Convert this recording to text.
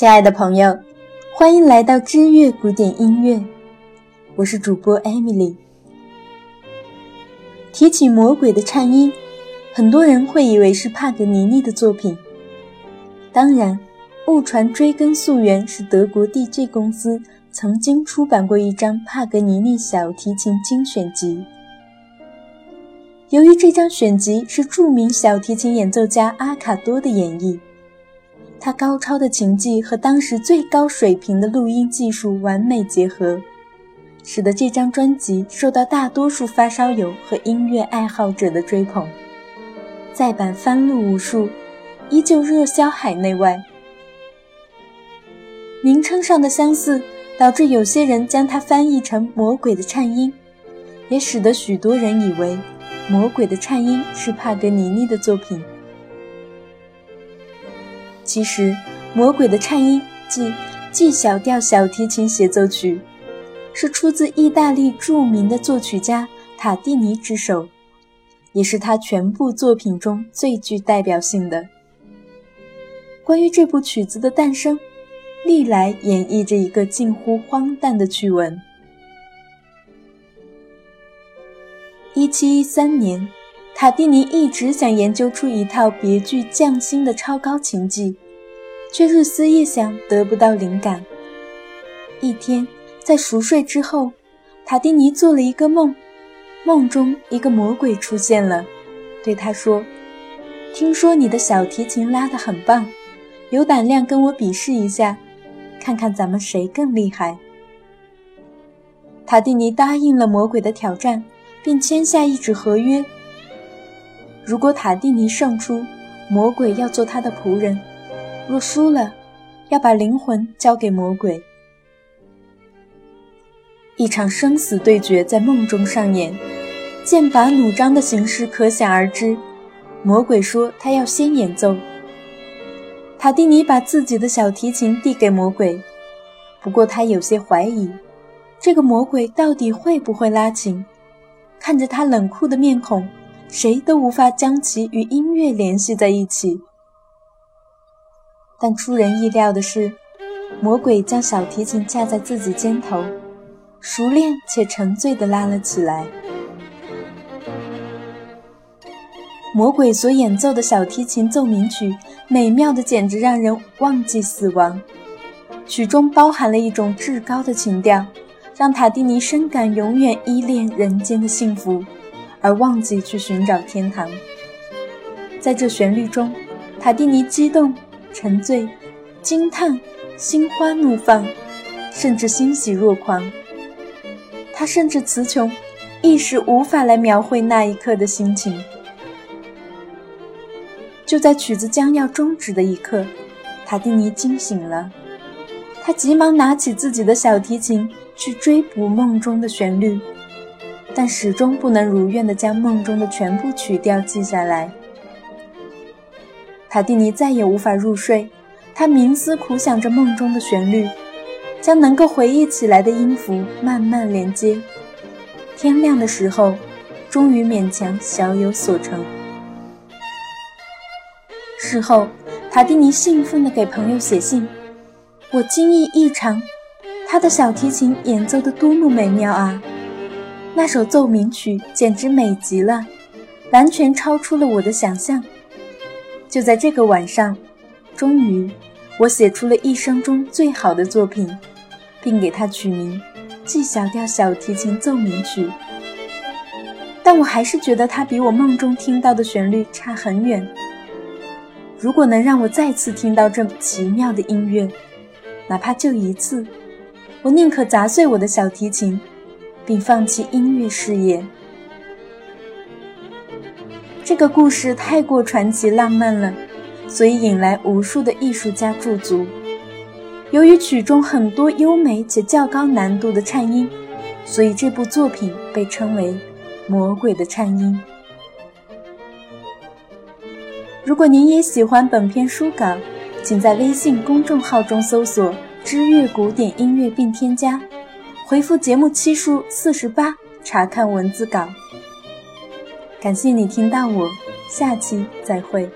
亲爱的朋友，欢迎来到知乐古典音乐，我是主播 Emily。提起魔鬼的颤音，很多人会以为是帕格尼尼的作品。当然，误传追根溯源是德国 DJ 公司曾经出版过一张帕格尼尼小提琴精选集。由于这张选集是著名小提琴演奏家阿卡多的演绎，他高超的琴技和当时最高水平的录音技术完美结合，使得这张专辑受到大多数发烧友和音乐爱好者的追捧。再版翻录无数，依旧热销海内外。名称上的相似，导致有些人将它翻译成“魔鬼的颤音”，也使得许多人以为。《魔鬼的颤音》是帕格尼尼的作品。其实，《魔鬼的颤音》即 G 小调小提琴协奏曲，是出自意大利著名的作曲家塔蒂尼之手，也是他全部作品中最具代表性的。关于这部曲子的诞生，历来演绎着一个近乎荒诞的趣闻。一七一三年，塔蒂尼一直想研究出一套别具匠心的超高琴技，却日思夜想得不到灵感。一天，在熟睡之后，塔蒂尼做了一个梦，梦中一个魔鬼出现了，对他说：“听说你的小提琴拉得很棒，有胆量跟我比试一下，看看咱们谁更厉害。”塔蒂尼答应了魔鬼的挑战。并签下一纸合约：如果塔蒂尼胜出，魔鬼要做他的仆人；若输了，要把灵魂交给魔鬼。一场生死对决在梦中上演，剑拔弩张的形势可想而知。魔鬼说他要先演奏。塔蒂尼把自己的小提琴递给魔鬼，不过他有些怀疑，这个魔鬼到底会不会拉琴。看着他冷酷的面孔，谁都无法将其与音乐联系在一起。但出人意料的是，魔鬼将小提琴架在自己肩头，熟练且沉醉地拉了起来。魔鬼所演奏的小提琴奏鸣曲，美妙的简直让人忘记死亡。曲中包含了一种至高的情调。让塔蒂尼深感永远依恋人间的幸福，而忘记去寻找天堂。在这旋律中，塔蒂尼激动、沉醉、惊叹、心花怒放，甚至欣喜若狂。他甚至词穷，一时无法来描绘那一刻的心情。就在曲子将要终止的一刻，塔蒂尼惊醒了，他急忙拿起自己的小提琴。去追捕梦中的旋律，但始终不能如愿地将梦中的全部曲调记下来。塔蒂尼再也无法入睡，他冥思苦想着梦中的旋律，将能够回忆起来的音符慢慢连接。天亮的时候，终于勉强小有所成。事后，塔蒂尼兴奋地给朋友写信：“我惊异异常。”他的小提琴演奏的多么美妙啊！那首奏鸣曲简直美极了，完全超出了我的想象。就在这个晚上，终于，我写出了一生中最好的作品，并给它取名《G 小调小提琴奏鸣曲》。但我还是觉得它比我梦中听到的旋律差很远。如果能让我再次听到这奇妙的音乐，哪怕就一次。我宁可砸碎我的小提琴，并放弃音乐事业。这个故事太过传奇浪漫了，所以引来无数的艺术家驻足。由于曲中很多优美且较高难度的颤音，所以这部作品被称为《魔鬼的颤音》。如果您也喜欢本篇书稿，请在微信公众号中搜索。知乐古典音乐并添加，回复节目期数四十八，查看文字稿。感谢你听到我，下期再会。